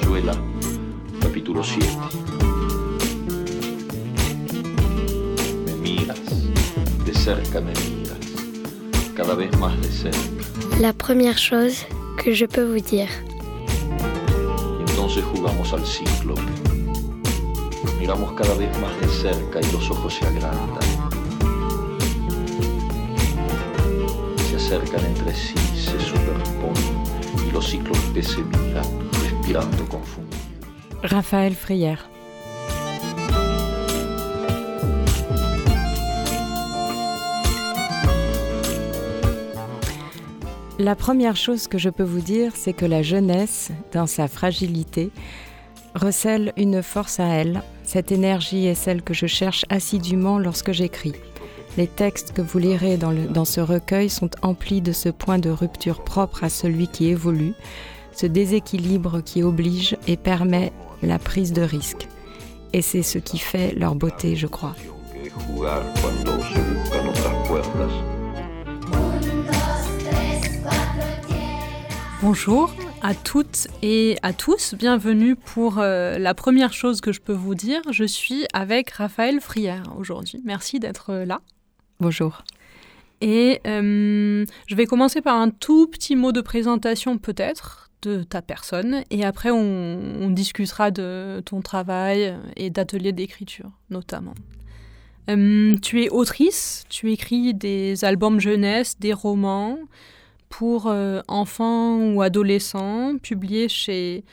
Rayuela, capítulo 7. Me miras, de cerca me miras, cada vez más de cerca. La première chose que je peux vous dire. Entonces jugamos al cíclope. Miramos cada vez más de cerca y los ojos se agrandan. Se acercan entre sí, se superponen y los cíclopes se miran, Raphaël Frière. La première chose que je peux vous dire, c'est que la jeunesse, dans sa fragilité, recèle une force à elle. Cette énergie est celle que je cherche assidûment lorsque j'écris. Les textes que vous lirez dans, dans ce recueil sont emplis de ce point de rupture propre à celui qui évolue, ce déséquilibre qui oblige et permet la prise de risque. Et c'est ce qui fait leur beauté, je crois. Bonjour à toutes et à tous, bienvenue pour euh, la première chose que je peux vous dire. Je suis avec Raphaël Frière aujourd'hui. Merci d'être euh, là. Bonjour. Et euh, je vais commencer par un tout petit mot de présentation peut-être de ta personne et après on, discutera de ton travail et d'ateliers d'écriture notamment. Euh, tu es autrice, tu écris des albums jeunesse, des romans pour euh, enfants ou adolescents, publiés chez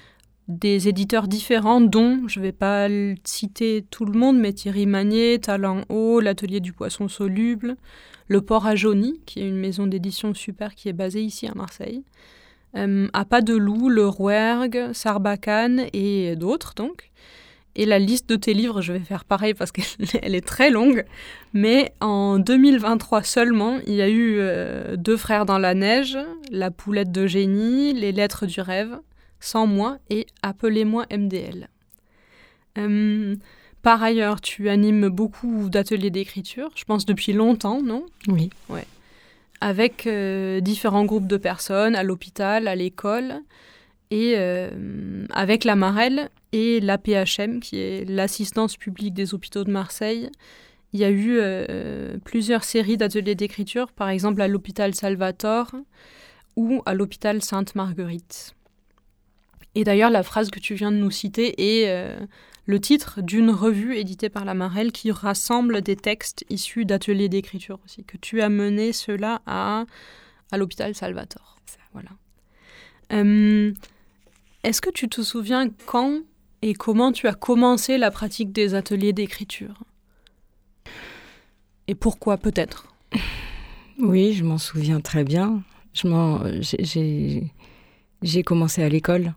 des éditeurs différents, dont, je ne vais pas citer tout le monde, mais Thierry Magnier, Talent Haut, l'Atelier du Poisson Soluble, Le Port à Jauny, qui est une maison d'édition super qui est basée ici à Marseille, À Pas de Loup, Le Rouergue, Sarbacane et d'autres donc. Et la liste de tes livres, je vais faire pareil parce qu'elle est très longue. Mais en 2023 seulement, il y a eu euh, Deux frères dans la neige, La poulette de génie, Les lettres du rêve, Sans moi et Appelez-moi MDL. Euh, par ailleurs, tu animes beaucoup d'ateliers d'écriture, je pense depuis longtemps, non? Oui. Avec euh, différents groupes de personnes, à l'hôpital, à l'école, et euh, avec la Marelle et l'APHM, qui est l'assistance publique des hôpitaux de Marseille. Il y a eu euh, plusieurs séries d'ateliers d'écriture, par exemple à l'hôpital Salvatore ou à l'hôpital Sainte-Marguerite. Et d'ailleurs, la phrase que tu viens de nous citer est le titre d'une revue éditée par la Marelle qui rassemble des textes issus d'ateliers d'écriture aussi, que tu as mené cela à, à l'hôpital Salvatore. Voilà. Euh, Est-ce que tu te souviens quand et comment tu as commencé la pratique des ateliers d'écriture? Et pourquoi peut-être? Oui, je m'en souviens très bien. J'ai commencé à l'école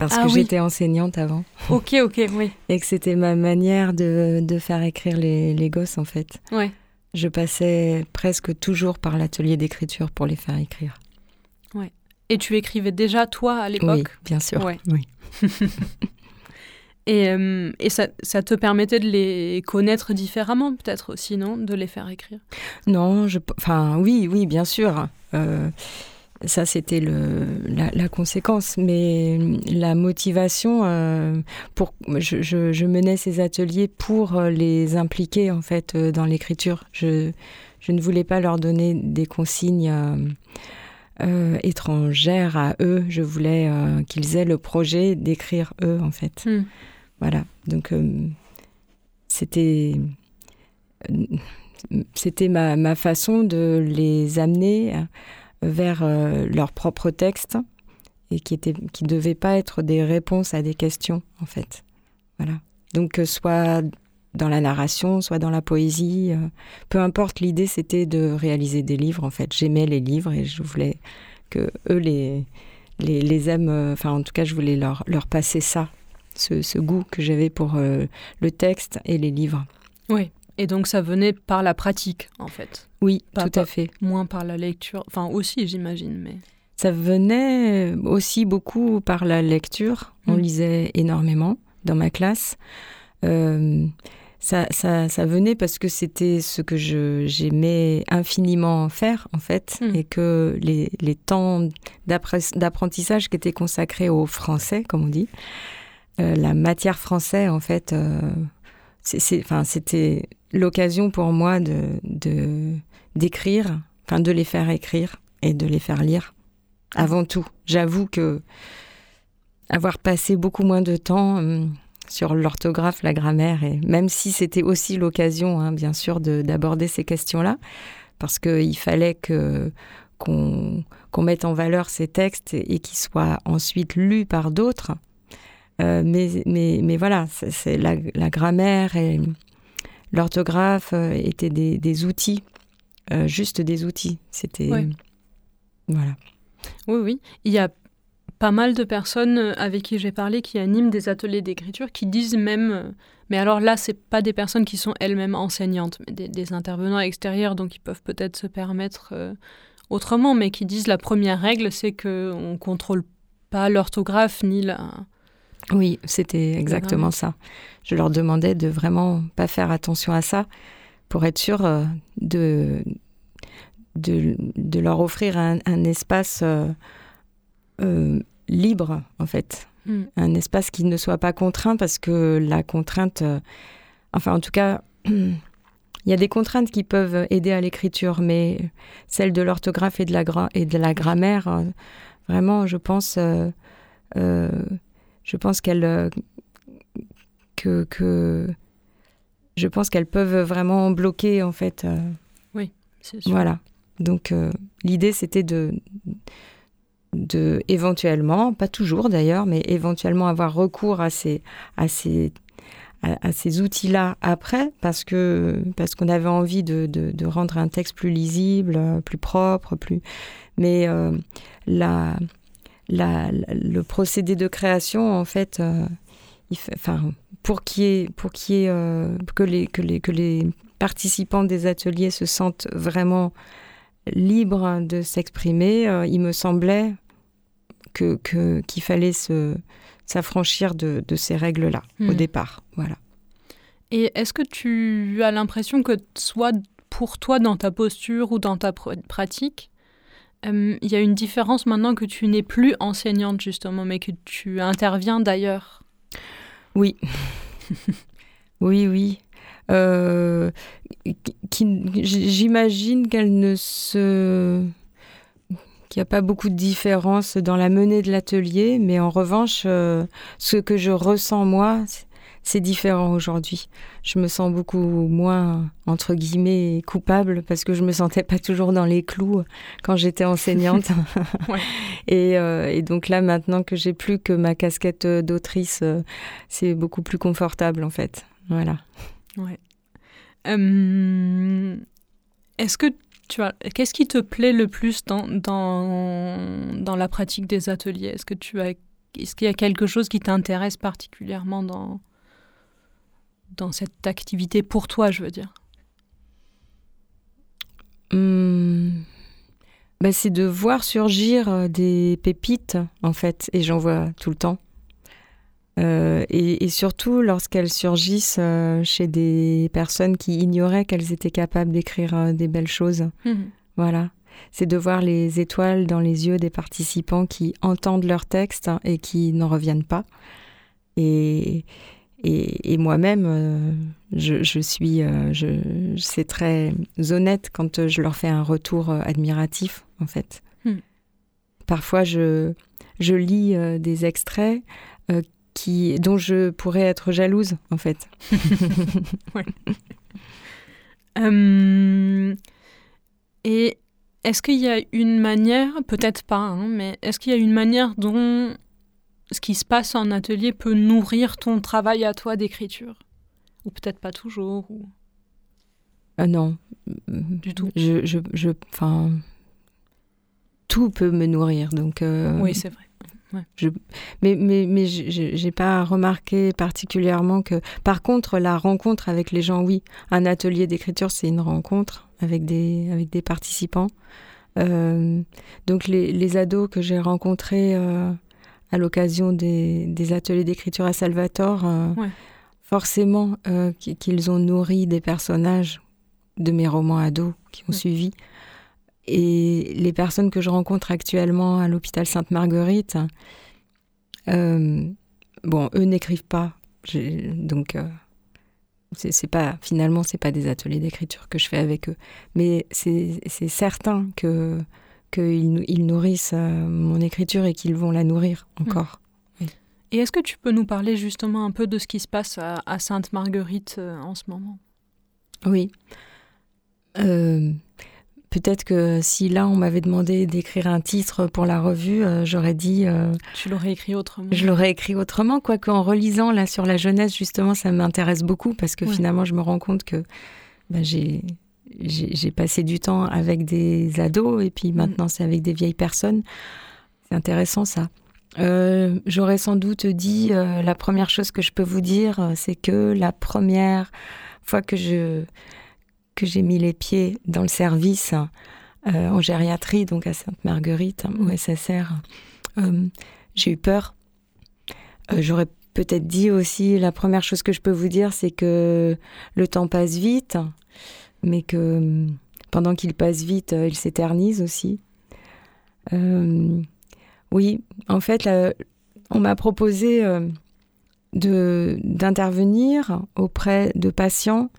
parce Ah que oui. j'étais enseignante avant Ok, ok, oui. et que c'était ma manière de, de faire écrire les, les gosses en fait. Ouais. Je passais presque toujours par l'atelier d'écriture pour les faire écrire. Et tu écrivais déjà toi à Oui, l'époque? bien sûr. Ouais. Oui. Et, euh, et ça, ça te permettait de les connaître différemment peut-être aussi, non? De les faire écrire? Non, je, enfin oui, oui, bien sûr. Euh, ça, c'était la, la conséquence. Mais la motivation, euh, pour, je, je, je menais ces ateliers pour euh, les impliquer en fait euh, dans l'écriture. Je, je ne voulais pas leur donner des consignes euh, euh, étrangères à eux. Je voulais euh, qu'ils aient le projet d'écrire eux en fait. Hmm. Voilà. Donc euh, c'était c'était ma, ma façon de les amener euh, vers euh, leur propre texte et qui était qui devaient pas être des réponses à des questions en fait. Voilà. Donc euh, soit dans la narration, soit dans la poésie, euh, peu importe. L'idée c'était de réaliser des livres. En fait, j'aimais les livres et je voulais que eux les les, aiment. Enfin, en tout cas, je voulais leur leur passer ça, ce, ce goût que j'avais pour le texte et les livres. Oui. Et donc ça venait par la pratique, en fait. Oui, Pas- tout à fait. Moins par la lecture. Enfin, aussi, j'imagine, mais... Ça venait aussi beaucoup par la lecture. On Mm. lisait énormément dans ma classe. Euh, ça, ça, ça, venait parce que c'était ce que j'aimais infiniment faire, en fait, hmm. et que les, les temps d'apprentissage qui étaient consacrés au français, comme on dit, euh, la matière français, en fait, euh, c'était l'occasion pour moi de d'écrire, enfin de les faire écrire et de les faire lire. Avant tout, j'avoue que avoir passé beaucoup moins de temps hum, sur l'orthographe, la grammaire, et même si c'était aussi l'occasion, hein, bien sûr, d'aborder ces questions-là, parce qu'il fallait que qu'on mette en valeur ces textes et, qu'ils soient ensuite lus par d'autres. Euh, mais, mais, mais, voilà, c'est la, la, grammaire et l'orthographe euh, étaient des, des outils, euh, juste des outils. C'était voilà. Oui, oui. Il y a pas mal de personnes euh, avec qui j'ai parlé qui animent des ateliers d'écriture qui disent même, mais alors là, c'est pas des personnes qui sont elles-mêmes enseignantes, mais des, intervenants extérieurs, donc ils peuvent peut-être se permettre euh, autrement, mais qui disent la première règle, c'est que on contrôle pas l'orthographe ni la. Oui, c'était exactement ça. Je leur demandais de vraiment pas faire attention à ça pour être sûr de, de, de, leur offrir un, un espace euh, libre, en fait. Hmm. Un espace qui ne soit pas contraint parce que la contrainte, euh, enfin en tout cas, il y a des contraintes qui peuvent aider à l'écriture, mais celle de l'orthographe et, de la et de la grammaire, euh, vraiment, je pense, je pense qu'elles que, que, je pense qu'elles peuvent vraiment bloquer en fait. oui, c'est sûr. Voilà. Donc l'idée c'était de de éventuellement, pas toujours d'ailleurs, mais éventuellement avoir recours à ces, à ces, à, ces outils-là après, parce que parce qu'on avait envie de, de, rendre un texte plus lisible, plus propre, plus. Mais euh, la, la, le procédé de création, en fait, euh, il fait, enfin, pour qu'il ait, pour qu'il y ait, euh, que les que les que les participants des ateliers se sentent vraiment libres de s'exprimer, il me semblait que qu'il fallait se s'affranchir de, de, ces règles-là au hmm. départ. Voilà. Et est-ce que tu as l'impression que soit pour toi dans ta posture ou dans ta pratique, euh, il y a une différence maintenant que tu n'es plus enseignante justement, mais que tu interviens d'ailleurs Oui. oui, oui. Euh, J'imagine qu'elle ne se qu'il n'y a pas beaucoup de différence dans la menée de l'atelier, mais en revanche, euh, ce que je ressens moi, c'est différent aujourd'hui. Je me sens beaucoup moins, entre guillemets, coupable parce que je me sentais pas toujours dans les clous quand j'étais enseignante. Euh, et, donc là, maintenant que j'ai plus que ma casquette d'autrice, euh, c'est beaucoup plus confortable en fait. Voilà. Ouais. Est-ce que qu'est-ce qui te plaît le plus dans, dans, la pratique des ateliers? Est-ce que tu as, est-ce qu'il y a quelque chose qui t'intéresse particulièrement dans, dans cette activité pour toi, je veux dire hmm. ben, C'est de voir surgir euh, des pépites, en fait, et j'en vois tout le temps. Euh, et, surtout lorsqu'elles surgissent euh, chez des personnes qui ignoraient qu'elles étaient capables d'écrire euh, des belles choses. Mhm. Voilà. C'est de voir les étoiles dans les yeux des participants qui entendent leur texte hein, et qui n'en reviennent pas. Et, et, moi-même, je, je, suis, je, c'est très honnête quand je leur fais un retour admiratif, en fait. Mhm. Parfois, je, je lis des extraits qui, dont je pourrais être jalouse, en fait. Euh, et est-ce qu'il y a une manière, peut-être pas, hein, mais est-ce qu'il y a une manière dont ce qui se passe en atelier peut nourrir ton travail à toi d'écriture Ou peut-être pas toujours ou... Euh, non. Du tout. Je, je, je, tout peut me nourrir, donc. Euh, oui, c'est vrai. Je, mais mais, mais j'ai pas remarqué particulièrement que. Par contre, la rencontre avec les gens, oui. Un atelier d'écriture, c'est une rencontre avec des, avec des participants. Euh, donc, les, les, ados que j'ai rencontrés euh, à l'occasion des, des, ateliers d'écriture à Salvatore, euh, forcément qu'ils ont nourri des personnages de mes romans ados qui ont suivi. Et les personnes que je rencontre actuellement à l'hôpital Sainte-Marguerite, bon, eux n'écrivent pas. Donc, c'est pas finalement c'est pas des ateliers d'écriture que je fais avec eux mais c'est certain que qu'ils ils nourrissent euh, mon écriture et qu'ils vont la nourrir encore. Et est-ce que tu peux nous parler justement un peu de ce qui se passe à, Sainte Marguerite euh, en ce moment? Oui. Euh, Peut-être que si là on m'avait demandé d'écrire un titre pour la revue, euh, j'aurais dit. Euh, tu l'aurais écrit autrement. Je l'aurais écrit autrement, quoique en relisant là sur la jeunesse justement, ça m'intéresse beaucoup parce que finalement je me rends compte que ben, j'ai j'ai passé du temps avec des ados et puis mm. maintenant c'est avec des vieilles personnes. C'est intéressant ça. Euh, j'aurais sans doute dit la première chose que je peux vous dire, c'est que la première fois que je que j'ai mis les pieds dans le service euh, en gériatrie, donc à Sainte-Marguerite, au mmh. SSR, euh, j'ai eu peur. Euh, j'aurais peut-être dit aussi, la première chose que je peux vous dire, c'est que le temps passe vite, mais que pendant qu'il passe vite, il s'éternise aussi. oui, en fait, on m'a proposé d'intervenir auprès de patients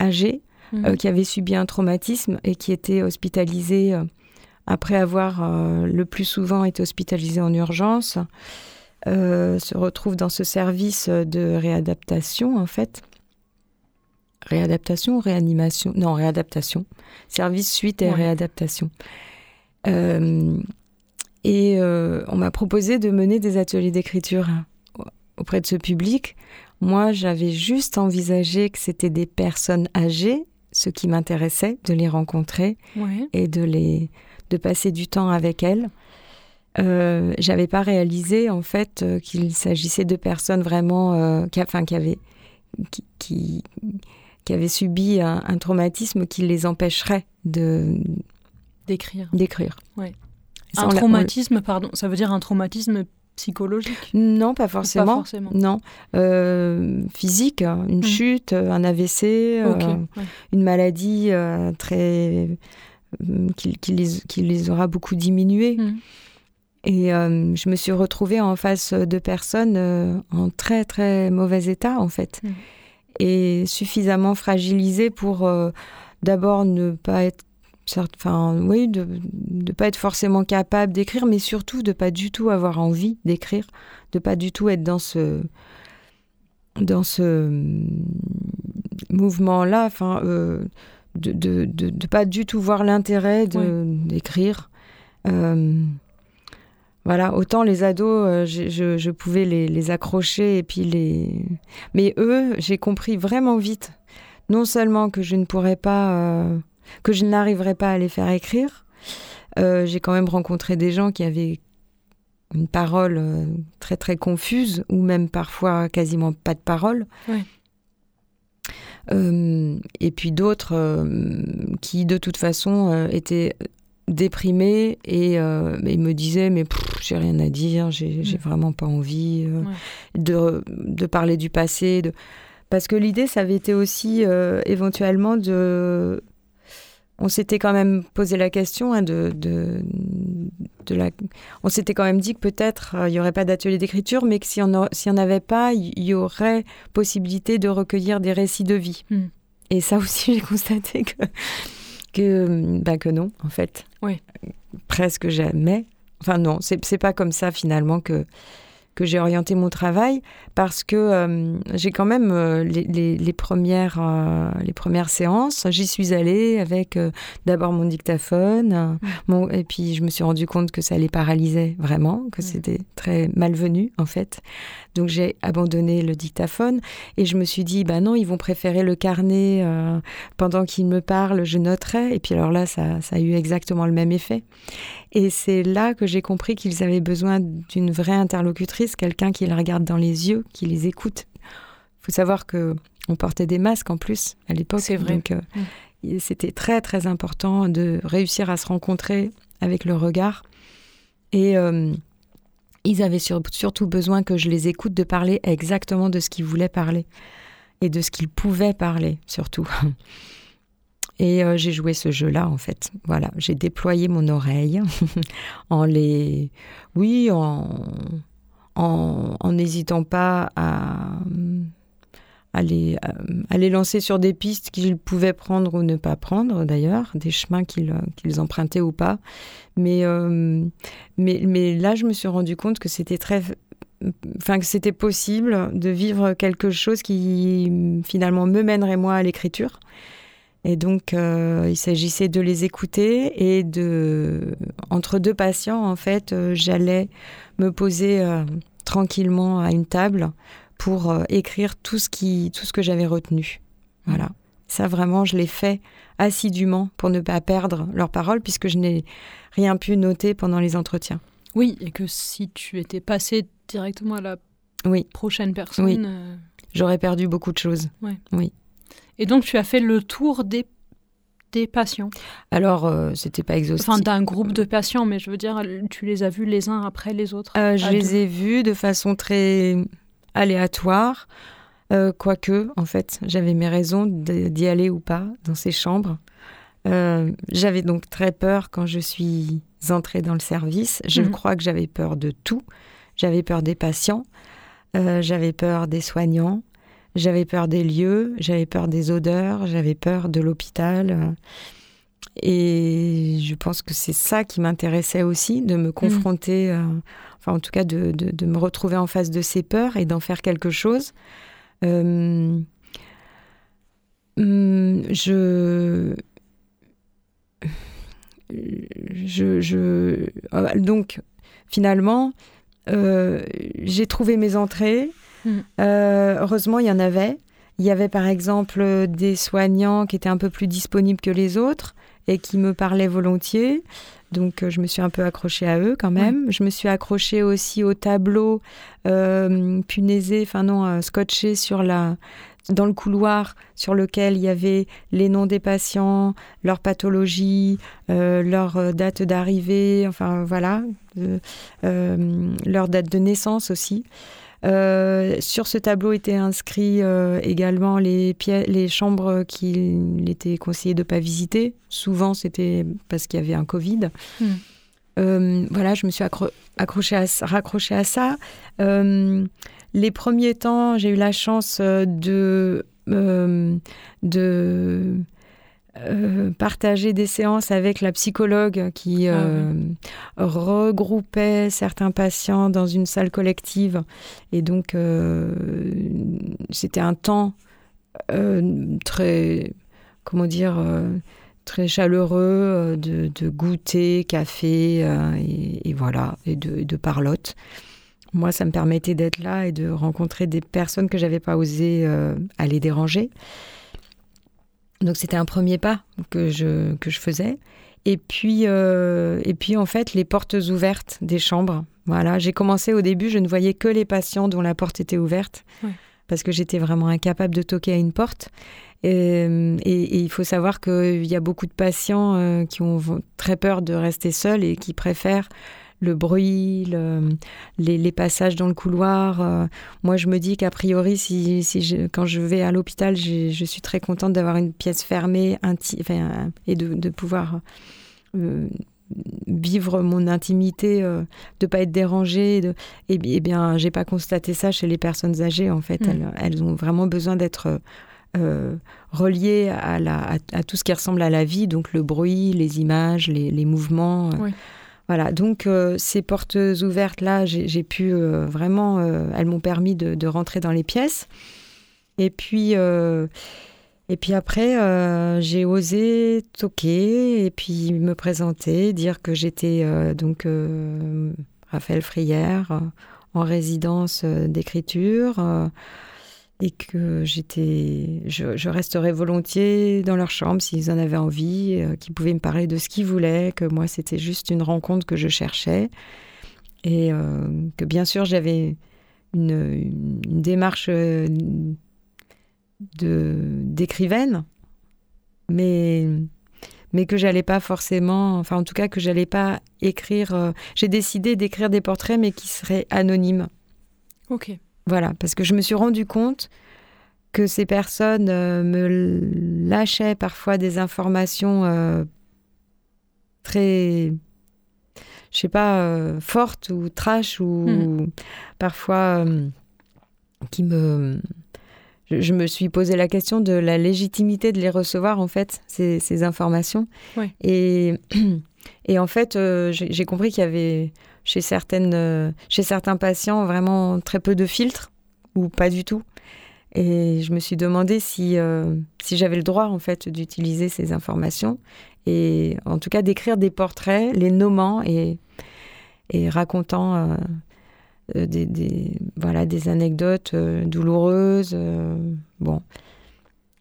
âgés euh, mhm. qui avait subi un traumatisme et qui était hospitalisé euh, après avoir euh, le plus souvent été hospitalisé en urgence, se retrouve dans ce service de réadaptation en fait. Réadaptation ou réanimation? Non, réadaptation. Service suite et réadaptation. et on m'a proposé de mener des ateliers d'écriture auprès de ce public. Moi, j'avais juste envisagé que c'était des personnes âgées ce qui m'intéressait, de les rencontrer et de les de passer du temps avec elles. Euh, J'avais pas réalisé en fait euh, qu'il s'agissait de personnes vraiment euh, qui, enfin, qui avaient qui, qui, avaient subi un, traumatisme qui les empêcherait de d'écrire. D'écrire. Ouais. Un traumatisme, pardon, ça veut dire un traumatisme psychologique? Non, pas forcément. Non, euh, physique, hein, une mmh. chute, un AVC, euh, une maladie euh, très qui, les, les, aura beaucoup diminués. Mmh. Et je me suis retrouvée en face de personnes en très très mauvais état en fait, mmh. Suffisamment fragilisées pour d'abord ne pas être enfin, oui, de ne pas être forcément capable d'écrire, mais surtout de pas du tout avoir envie d'écrire, de pas du tout être dans ce dans ce mouvement-là, enfin, euh, de, de, de, pas du tout voir l'intérêt d'écrire. Euh, voilà, autant les ados, euh, je, je, pouvais les, les, accrocher et puis les. Mais eux, j'ai compris vraiment vite, non seulement que je ne pourrais pas que je n'arriverais pas à les faire écrire. Euh, j'ai quand même rencontré des gens qui avaient une parole euh, très très confuse ou même parfois quasiment pas de parole. Euh, et puis d'autres qui de toute façon étaient déprimés et, me disaient mais j'ai rien à dire, j'ai mm. vraiment pas envie de, de, parler du passé. De... Parce que l'idée, ça avait été aussi éventuellement de on s'était quand même posé la question hein, de, de, la... On s'était quand même dit que peut-être euh, il n'y aurait pas d'atelier d'écriture, mais que s'il n'y en, avait pas, il y aurait possibilité de recueillir des récits de vie. Hmm. Et ça aussi, j'ai constaté que, que, ben que non, en fait. Oui. Presque jamais. Enfin non, c'est pas comme ça finalement que que j'ai orienté mon travail parce que euh, j'ai quand même euh, les, premières, euh, les premières séances, j'y suis allée avec d'abord mon dictaphone, mon, et puis je me suis rendu compte que ça les paralysait vraiment, que c'était très malvenu en fait. Donc j'ai abandonné le dictaphone et je me suis dit, bah non, ils vont préférer le carnet pendant qu'ils me parlent, je noterai. Et puis alors là, ça, ça a eu exactement le même effet. Et c'est là que j'ai compris qu'ils avaient besoin d'une vraie interlocutrice, quelqu'un qui les regarde dans les yeux, qui les écoute. Il faut savoir que on portait des masques en plus à l'époque. C'est vrai. Donc, euh, mm. c'était très très important de réussir à se rencontrer avec le regard. Et euh, ils avaient surtout besoin que je les écoute de parler exactement de ce qu'ils voulaient parler. et de ce qu'ils pouvaient parler, surtout. Et euh, j'ai joué ce jeu-là, en fait. Voilà, j'ai déployé mon oreille en les... Oui, en n'hésitant pas à, à, les, lancer sur des pistes qu'ils pouvaient prendre ou ne pas prendre, d'ailleurs, des chemins qu'ils empruntaient ou pas. Mais, euh, mais, mais là, je me suis rendu compte que c'était très enfin que c'était possible de vivre quelque chose qui finalement me mènerait moi à l'écriture et donc, euh, il s'agissait de les écouter et de, entre deux patients, en fait, euh, j'allais me poser euh, tranquillement à une table pour écrire tout ce qui, tout ce que j'avais retenu. Voilà. Ça, vraiment, je l'ai fait assidûment pour ne pas perdre leurs paroles, puisque je n'ai rien pu noter pendant les entretiens. Oui, et que si tu étais passé directement à la oui. prochaine personne, oui. j'aurais perdu beaucoup de choses. Oui. Et donc, tu as fait le tour des, des patients Alors, euh, c'était pas exhaustif. Enfin, d'un groupe de patients, mais je veux dire, tu les as vus les uns après les autres euh, Je les ai vus de façon très aléatoire. Euh, quoique, en fait, j'avais mes raisons d'y aller ou pas dans ces chambres. j'avais donc très peur quand je suis entrée dans le service. Je mhm. crois que j'avais peur de tout. J'avais peur des patients, j'avais peur des soignants, j'avais peur des lieux, j'avais peur des odeurs, j'avais peur de l'hôpital. Et je pense que c'est ça qui m'intéressait aussi, de me confronter, euh, enfin en tout cas de, de, me retrouver en face de ces peurs et d'en faire quelque chose. Euh, hum, je, je, je, donc finalement, euh, j'ai trouvé mes entrées, Mm. Euh, heureusement, il y en avait. Il y avait par exemple des soignants qui étaient un peu plus disponibles que les autres et qui me parlaient volontiers. Donc euh, je me suis un peu accrochée à eux quand même. Je me suis accrochée aussi au tableau euh, punaisé, enfin non, euh, scotché sur la, dans le couloir sur lequel il y avait les noms des patients, leur pathologie, leur date d'arrivée, enfin voilà, leur date de naissance aussi. Euh, sur ce tableau étaient inscrits euh, également les, les chambres qu'il était conseillé de ne pas visiter. Souvent, c'était parce qu'il y avait un Covid. Hmm. Euh, voilà, je me suis accrochée à, raccrochée à ça. les premiers temps, j'ai eu la chance de, de euh, partager des séances avec la psychologue qui ah euh, regroupait certains patients dans une salle collective. Et donc, euh, c'était un temps très, comment dire, très chaleureux de, goûter, café, et, voilà, et de, de parlotte. Moi, ça me permettait d'être là et de rencontrer des personnes que j'avais pas osé aller déranger. Donc c'était un premier pas que je, que je faisais. Et puis, euh, et puis en fait, les portes ouvertes des chambres. Voilà, j'ai commencé au début, je ne voyais que les patients dont la porte était ouverte, parce que j'étais vraiment incapable de toquer à une porte. Et, et, il faut savoir qu'il y a beaucoup de patients euh, qui ont très peur de rester seuls et qui préfèrent le bruit, les, passages dans le couloir. Euh, moi, je me dis qu'a priori, si, quand je vais à l'hôpital, je suis très contente d'avoir une pièce fermée et de, pouvoir euh, vivre mon intimité, euh, de pas être dérangée. De... Et, eh bien, j'ai pas constaté ça chez les personnes âgées. En fait, mm. elles, ont vraiment besoin d'être reliées à, la, à, tout ce qui ressemble à la vie, donc le bruit, les images, les, mouvements. Voilà, donc euh, ces portes ouvertes-là, j'ai pu euh, vraiment, euh, elles m'ont permis de, rentrer dans les pièces. Et puis, et puis après, j'ai osé toquer et puis me présenter, dire que j'étais donc Raphaël Frière en résidence d'écriture et que j'étais, je, resterais volontiers dans leur chambre s'ils en avaient envie, euh, qu'ils pouvaient me parler de ce qu'ils voulaient, que moi c'était juste une rencontre que je cherchais et euh, que bien sûr j'avais une, démarche euh, de d'écrivaine, mais mais que j'allais pas forcément, enfin en tout cas que j'allais pas écrire. J'ai décidé d'écrire des portraits mais qui seraient anonymes. Ok. Voilà, parce que je me suis rendu compte que ces personnes me lâchaient parfois des informations très je sais pas, fortes ou trash ou hmm. parfois qui me je, me suis posé la question de la légitimité de les recevoir, en fait, ces, informations. Et, et en fait, euh, j'ai compris qu'il y avait chez, certaines, euh, chez certains patients vraiment très peu de filtres, ou pas du tout. Et je me suis demandé si, euh, si j'avais le droit, en fait, d'utiliser ces informations. Et en tout cas, d'écrire des portraits, les nommant et, et racontant euh, des, voilà, des anecdotes douloureuses. Bon.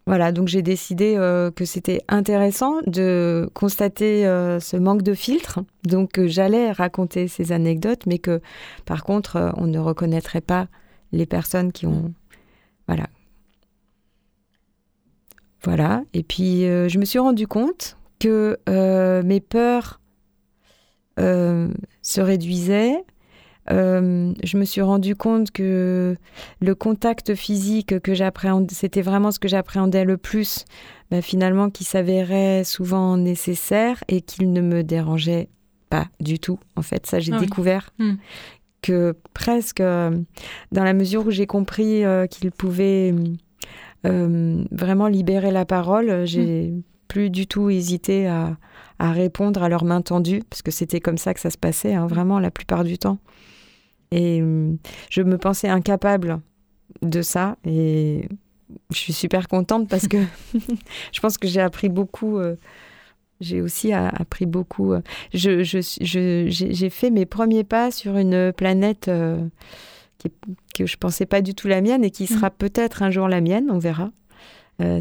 Voilà, donc j'ai décidé que c'était intéressant de constater ce manque de filtre. Donc j'allais raconter ces anecdotes, mais que par contre, on ne reconnaîtrait pas les personnes qui ont. Voilà. Voilà. Et puis je me suis rendu compte que mes peurs se réduisaient euh, je me suis rendu compte que le contact physique que j'appréhendais, c'était vraiment ce que j'appréhendais le plus, bah, finalement, qui s'avérait souvent nécessaire et qu'il ne me dérangeait pas du tout. En fait, ça, j'ai ah découvert hmm. que presque, euh, dans la mesure où j'ai compris euh, qu'il pouvait vraiment libérer la parole, j'ai hmm. plus du tout hésité à, répondre à leur main tendue, parce que c'était comme ça que ça se passait, hein, vraiment la plupart du temps. Et hum, je me pensais incapable de ça. Et je suis super contente parce que je pense que j'ai appris beaucoup. Euh, j'ai aussi appris beaucoup. Euh, je, j'ai fait mes premiers pas sur une planète euh, que je pensais pas du tout la mienne et qui mmh. sera peut-être un jour la mienne, on verra.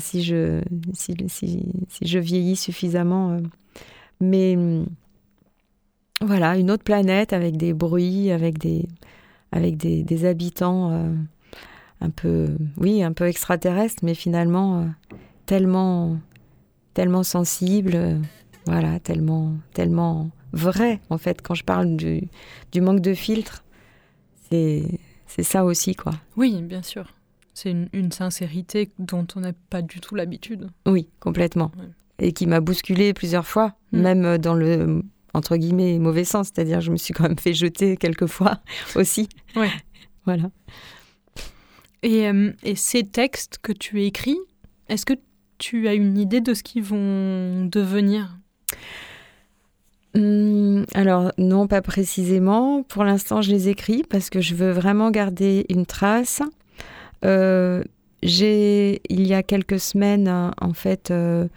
si, je, si, si, si, je vieillis suffisamment. mais hum, voilà, une autre planète avec des bruits, avec des, avec des, habitants euh, un peu, oui, un peu extraterrestres, mais finalement euh, tellement, tellement sensibles, euh, voilà, tellement, tellement vrai en fait. Quand je parle du, du manque de filtre, c'est, c'est ça aussi, quoi. Oui, bien sûr. C'est une, sincérité dont on n'a pas du tout l'habitude. Oui, complètement. Et qui m'a bousculé plusieurs fois, mm. même dans le entre guillemets, mauvais sens. C'est-à-dire, je me suis quand même fait jeter quelques fois aussi. Ouais. voilà. Et, euh, et, ces textes que tu écris, est-ce que tu as une idée de ce qu'ils vont devenir? Hum, alors non, pas précisément. Pour l'instant, je les écris parce que je veux vraiment garder une trace. Euh, j'ai, il y a quelques semaines, en fait, euh,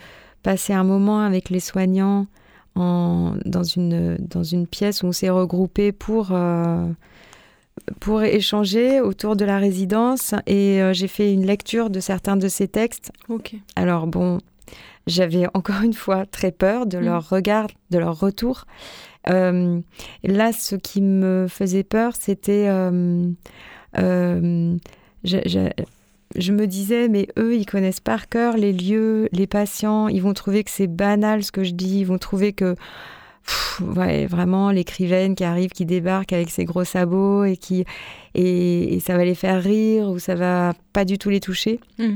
passé un moment avec les soignants dans, une, dans une pièce où on s'est regroupé pour, euh, pour échanger autour de la résidence et euh, j'ai fait une lecture de certains de ces textes. Ok. Alors bon, j'avais encore une fois très peur de mm. leur regard, de leur retour. Euh, là, ce qui me faisait peur, c'était je me disais, mais eux, ils connaissent par cœur les lieux, les patients, ils vont trouver que c'est banal ce que je dis, ils vont trouver que, ouais, vraiment, l'écrivaine qui arrive, qui débarque avec ses gros sabots et qui, et, ça va les faire rire ou ça va pas du tout les toucher. Mmh.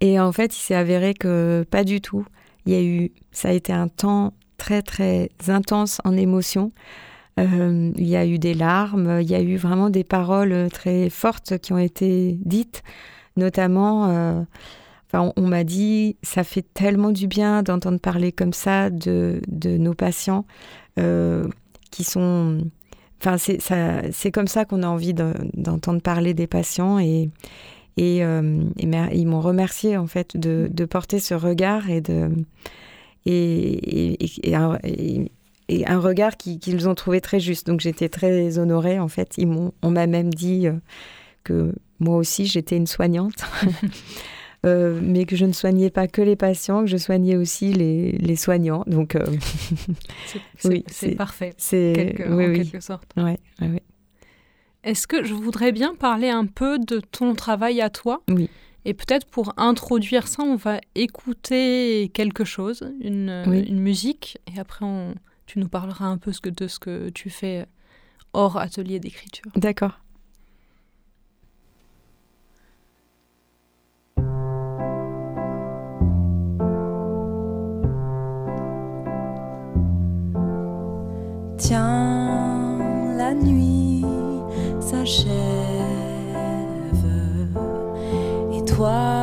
Et en fait, il s'est avéré que pas du tout. Il y a eu, ça a été un temps très très intense en émotion. Euh, il y a eu des larmes, il y a eu vraiment des paroles très fortes qui ont été dites, notamment. Euh, on, m'a dit, ça fait tellement du bien d'entendre parler comme ça de, nos patients euh, qui sont. Enfin, c'est comme ça qu'on a envie d'entendre parler des patients et, et, ils m'ont remercié en fait de, de, porter ce regard et de et, et, et, et un regard qu'ils ont trouvé très juste. Donc j'étais très honorée en fait. Ils m'ont, on m'a même dit euh, que moi aussi j'étais une soignante, euh, mais que je ne soignais pas que les patients, que je soignais aussi les, les soignants. Donc euh, c'est, oui, c'est, parfait. C'est en quelque sorte. Ouais, ouais, Est-ce que je voudrais bien parler un peu de ton travail à toi? Oui. Et peut-être pour introduire ça, on va écouter quelque chose, une, une musique, et après on, tu nous parleras un peu de ce que tu fais euh, hors atelier d'écriture. D'accord. Tiens, la nuit s'achève et toi.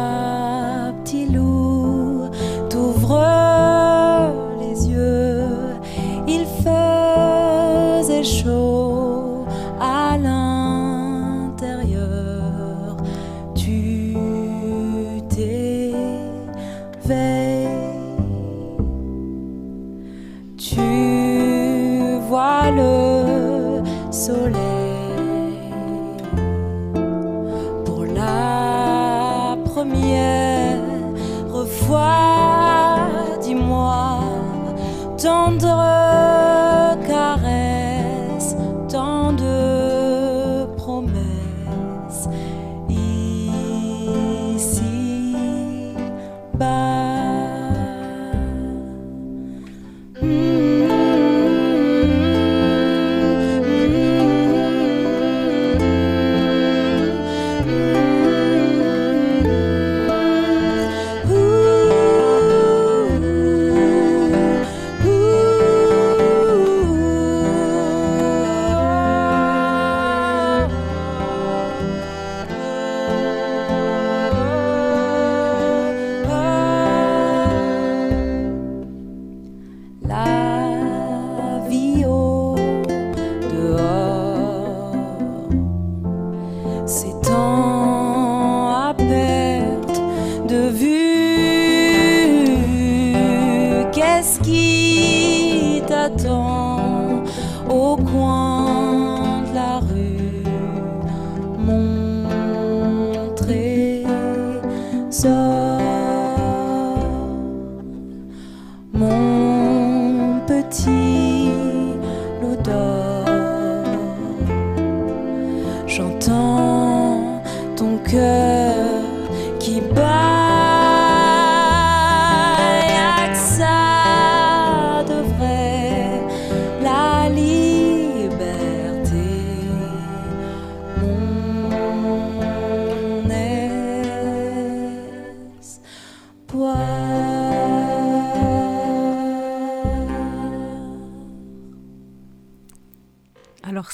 Qui t'attend au coin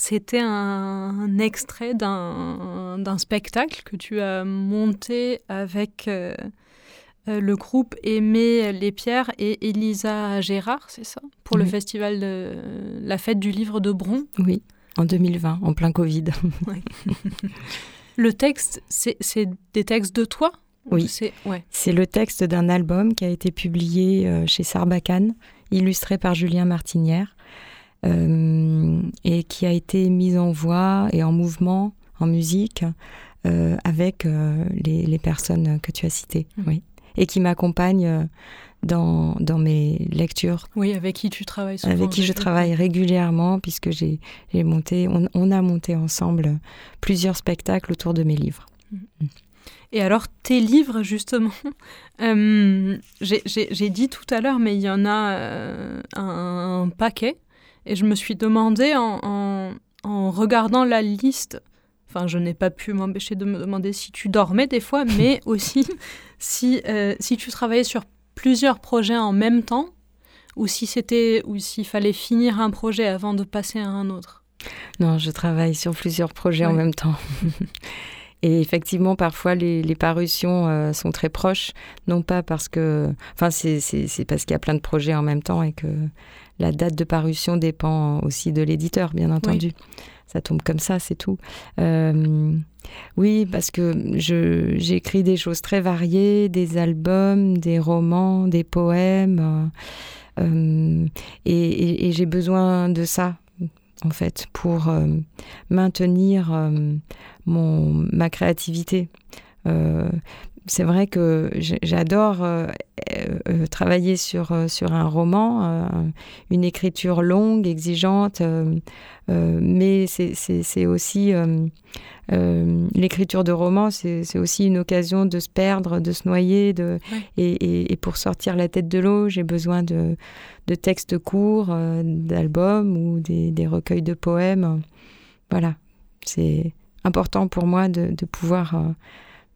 c'était un, extrait d'un spectacle que tu as monté avec euh, euh, le groupe Aimé Les Pierres et Elisa Gérard, c'est ça? Pour le festival de la fête du livre de Bron? Oui, en 2020, en plein Covid. Le texte, c'est des textes de toi? Ou Oui. C'est ouais. Le texte d'un album qui a été publié euh, chez Sarbacane, illustré par Julien Martinière, et qui a été mis en voix et en mouvement, en musique, euh, avec euh, les, les personnes que tu as citées, Mhm. oui. Et qui m'accompagnent euh, dans, dans mes lectures, Oui, avec qui tu travailles souvent. avec qui je travaille régulièrement, puisque j'ai monté, on, on a monté ensemble plusieurs spectacles autour de mes livres. Et alors, tes livres, justement, euh, j'ai- dit tout à l'heure, mais il y en a euh, un, un paquet. Et je me suis demandé, en, en- en regardant la liste, enfin, je n'ai pas pu m'empêcher de me demander si tu dormais des fois, mais aussi si, euh, si tu travaillais sur plusieurs projets en même temps, ou si c'était, ou s'il fallait finir un projet avant de passer à un autre. Non, je travaille sur plusieurs projets en même temps. Et effectivement, parfois, les, les parutions euh, sont très proches, non pas parce que... Enfin, c'est parce qu'il y a plein de projets en même temps et que la date de parution dépend aussi de l'éditeur, bien entendu. Ça tombe comme ça, c'est tout. Euh, oui, parce que j'écris des choses très variées, des albums, des romans, des poèmes. euh, euh, et et- et j'ai besoin de ça en fait, pour euh, maintenir mon, ma créativité. C'est vrai que j'adore euh, euh, euh, travailler sur, sur un roman, une écriture longue, exigeante, mais c'est- aussi l'écriture de roman, c'est aussi une occasion de se perdre, de se noyer, de, Ouais. et, et- et pour sortir la tête de l'eau, j'ai besoin de, de textes courts, d'albums ou des, des recueils de poèmes. Voilà, c'est important pour moi de, de pouvoir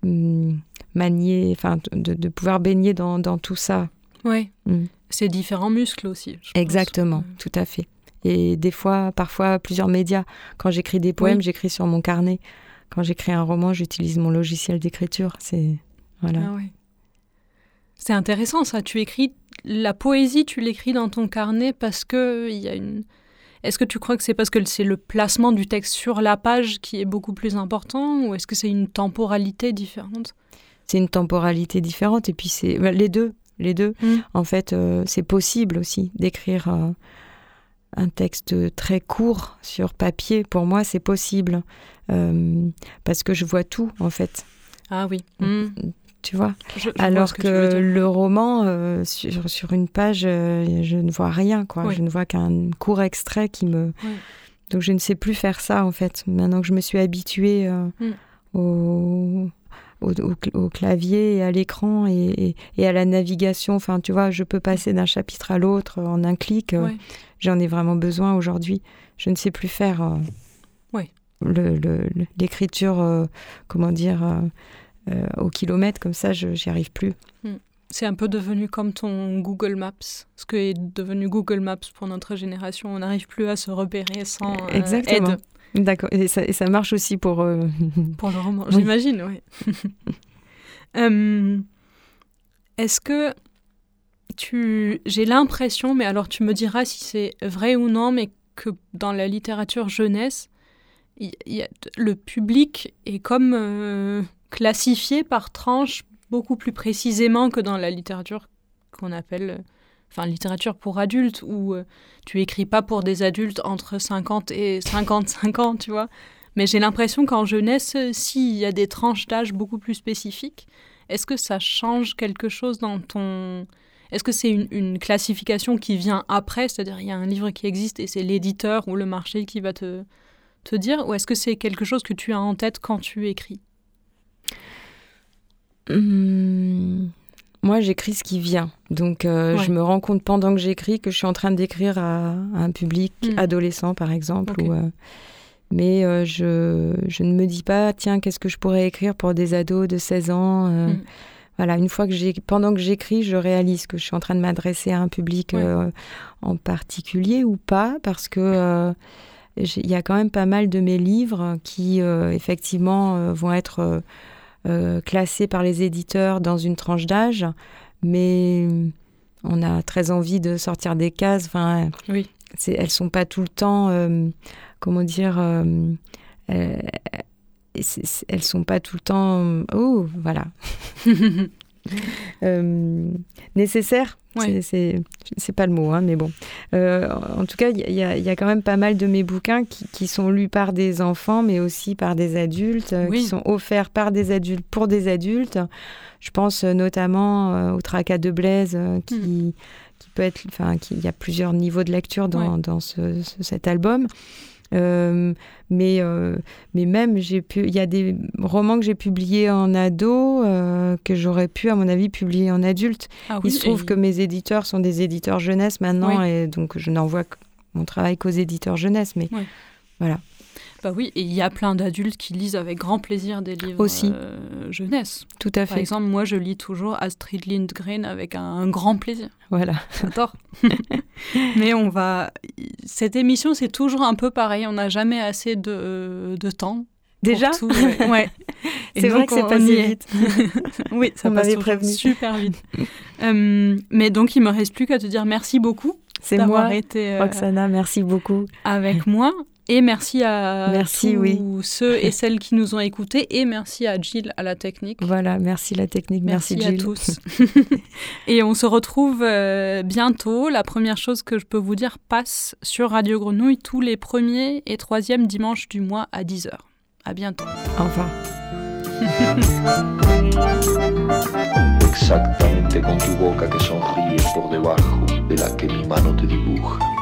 manier, enfin de, de pouvoir baigner dans, dans tout ça. Oui. Mm. C'est différents muscles aussi. pense. Exactement, tout à fait. Et des fois, parfois, plusieurs médias. Quand j'écris des poèmes, Oui. j'écris sur mon carnet. Quand j'écris un roman, j'utilise mon logiciel d'écriture. C'est voilà. Ah. C'est intéressant ça. Tu écris la poésie, tu l'écris dans ton carnet parce que il y a une. Est-ce que tu crois que c'est parce que c'est le placement du texte sur la page qui est beaucoup plus important ou est-ce que c'est une temporalité différente? C'est une temporalité différente. Et puis c'est bah, les deux, les deux. Mm. En fait, euh, c'est possible aussi d'écrire euh, un texte très court sur papier. Pour moi, c'est possible Euh, parce que je vois tout en fait. Ah oui. Tu vois. Je- je Alors que, le roman, euh, sur, sur une page, euh, je ne vois rien, quoi. Oui. Je ne vois qu'un court extrait qui me. Oui. Donc je ne sais plus faire ça, en fait. Maintenant que je me suis habituée euh, Mm. au, au, au cl- au clavier et à l'écran et, et- et à la navigation, enfin, tu vois, je peux passer d'un chapitre à l'autre en un clic. J'en ai vraiment besoin aujourd'hui. Je ne sais plus faire le- le- l'écriture, comment dire, euh, euh, au kilomètre, comme ça, je j'y arrive plus. C'est un peu devenu comme ton Google Maps, ce que est devenu Google Maps pour notre génération. On n'arrive plus à se repérer sans euh, Exactement. aide D'accord. Et ça, et ça marche aussi pour. euh, pour le roman. Oui. J'imagine, oui. Euh, Est-ce que tu... J'ai l'impression, mais alors tu me diras si c'est vrai ou non, mais que dans la littérature jeunesse, il y a- le public est comme euh, classifié par tranche beaucoup plus précisément que dans la littérature qu'on appelle, enfin littérature pour adultes, où euh, tu écris pas pour des adultes entre 50 et 55 ans, tu vois. Mais j'ai l'impression qu'en jeunesse, s'il y a des tranches d'âge beaucoup plus spécifiques, est-ce que ça change quelque chose dans ton... Est-ce que c'est une, une classification qui vient après, c'est-à-dire il y a un livre qui existe et c'est l'éditeur ou le marché qui va te, te dire, ou est-ce que c'est quelque chose que tu as en tête quand tu écris? Hum, Moi, j'écris ce qui vient. Donc, euh, Ouais. je me rends compte pendant que j'écris que je suis en train d'écrire à, à un public Mm. adolescent, par exemple. Ou, euh, mais euh, je, je ne me dis pas, tiens, qu'est-ce que je pourrais écrire pour des ados de 16 ans Mm. Voilà, une fois que j'ai, pendant que j'écris, je réalise que je suis en train de m'adresser à un public Ouais. en particulier ou pas, parce que il y a quand même pas mal de mes livres qui, effectivement, vont être euh, euh, classés par les éditeurs dans une tranche d'âge, mais on a très envie de sortir des cases. Enfin, Oui. elles sont pas tout le temps, euh, comment dire, euh, euh, c'est- elles sont pas tout le temps, oh, voilà, euh, nécessaires. Ouais. C'est- pas le mot, hein, mais bon. Euh, en tout cas, il y, a- il y a quand même pas mal de mes bouquins qui, qui sont lus par des enfants, mais aussi par des adultes, euh, Oui. qui sont offerts par des adultes pour des adultes. Je pense notamment au Tracas de Blaise, qui, Hmm. qui peut être, enfin, il y a plusieurs niveaux de lecture dans, Ouais. dans ce- ce- cet album. Euh, mais, euh, mais même, il y a des romans que j'ai publiés en ado euh, que j'aurais pu, à mon avis, publier en adulte. Ah Il se trouve et- que mes éditeurs sont des éditeurs jeunesse maintenant, Oui. et donc je n'envoie mon travail qu'aux éditeurs jeunesse. Mais Bah oui, et il y a plein d'adultes qui lisent avec grand plaisir des livres Aussi. euh, jeunesse. tout à Par fait. exemple, moi, je lis toujours Astrid Lindgren avec un, un grand plaisir. Voilà. J'adore. Mais on va... Cette émission, c'est toujours un peu pareil. On n'a jamais assez de, de temps. Déjà tout, ouais. Ouais. Et C'est vrai que c'est on passé vite. Oui, ça m'avait prévenu. super vite. Euh, mais donc, il me reste plus qu'à te dire merci beaucoup C'est moi, été euh, Roxana, merci beaucoup. avec moi. Et merci à Merci, tous oui. ceux et celles qui nous ont écoutés. Et merci à Jill à la technique. Voilà, merci la technique, merci, Merci, à Gilles. tous. et on se retrouve euh, bientôt. La première chose que je peux vous dire passe sur Radio Grenouille tous les premiers et troisièmes dimanches du mois à 10h. À bientôt. Enfin. Exactamente con tu boca que sonríe por debajo de la que mi mano te dibuja.